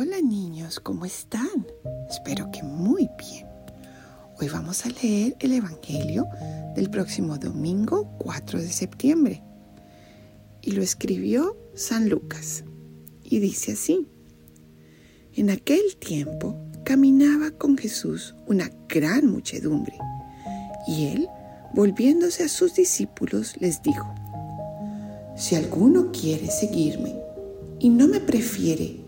Hola niños, ¿cómo están? Espero que muy bien. Hoy vamos a leer el Evangelio del próximo domingo 4 de septiembre. Y lo escribió San Lucas. Y dice así. En aquel tiempo caminaba con Jesús una gran muchedumbre. Y él, volviéndose a sus discípulos, les dijo, Si alguno quiere seguirme y no me prefiere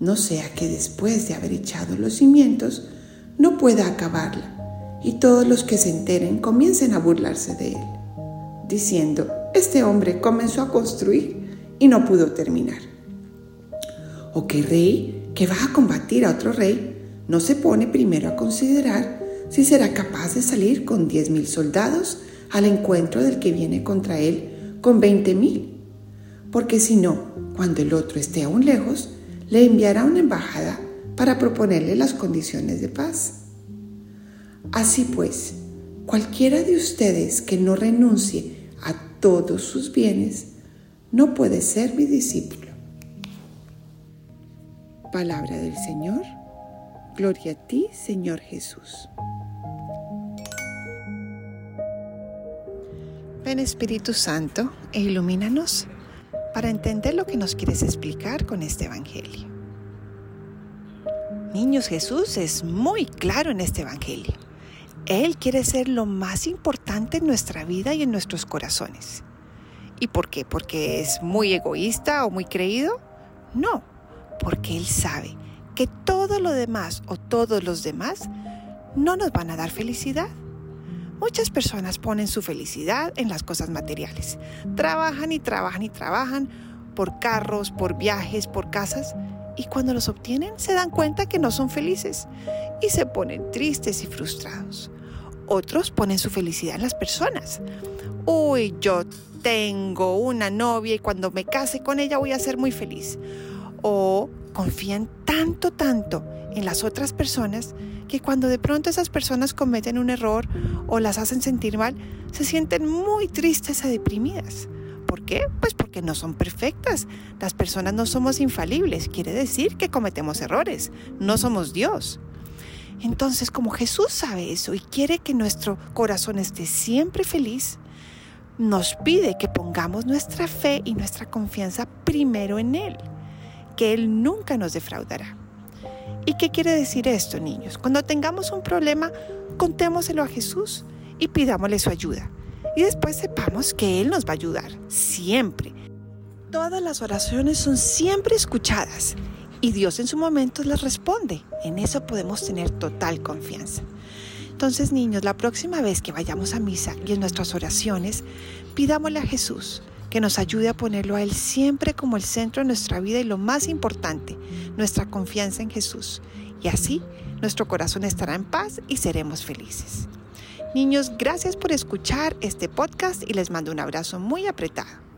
No sea que después de haber echado los cimientos no pueda acabarla y todos los que se enteren comiencen a burlarse de él, diciendo, este hombre comenzó a construir y no pudo terminar. O que rey que va a combatir a otro rey no se pone primero a considerar si será capaz de salir con diez mil soldados al encuentro del que viene contra él con veinte mil. Porque si no, cuando el otro esté aún lejos, le enviará una embajada para proponerle las condiciones de paz. Así pues, cualquiera de ustedes que no renuncie a todos sus bienes, no puede ser mi discípulo. Palabra del Señor. Gloria a ti, Señor Jesús. Ven Espíritu Santo e ilumínanos para entender lo que nos quieres explicar con este Evangelio. Niños, Jesús es muy claro en este Evangelio. Él quiere ser lo más importante en nuestra vida y en nuestros corazones. ¿Y por qué? ¿Porque es muy egoísta o muy creído? No, porque Él sabe que todo lo demás o todos los demás no nos van a dar felicidad. Muchas personas ponen su felicidad en las cosas materiales. Trabajan y trabajan y trabajan por carros, por viajes, por casas, y cuando los obtienen se dan cuenta que no son felices y se ponen tristes y frustrados. Otros ponen su felicidad en las personas. Uy, yo tengo una novia y cuando me case con ella voy a ser muy feliz. O confían tanto, tanto en las otras personas que cuando de pronto esas personas cometen un error o las hacen sentir mal, se sienten muy tristes y deprimidas. ¿Por qué? Pues porque no son perfectas. Las personas no somos infalibles. Quiere decir que cometemos errores. No somos Dios. Entonces, como Jesús sabe eso y quiere que nuestro corazón esté siempre feliz, nos pide que pongamos nuestra fe y nuestra confianza primero en Él, que Él nunca nos defraudará. ¿Y qué quiere decir esto, niños? Cuando tengamos un problema, contémoselo a Jesús y pidámosle su ayuda. Y después sepamos que Él nos va a ayudar, siempre. Todas las oraciones son siempre escuchadas y Dios en su momento las responde. En eso podemos tener total confianza. Entonces, niños, la próxima vez que vayamos a misa y en nuestras oraciones, pidámosle a Jesús que nos ayude a ponerlo a Él siempre como el centro de nuestra vida y lo más importante, nuestra confianza en Jesús. Y así nuestro corazón estará en paz y seremos felices. Niños, gracias por escuchar este podcast y les mando un abrazo muy apretado.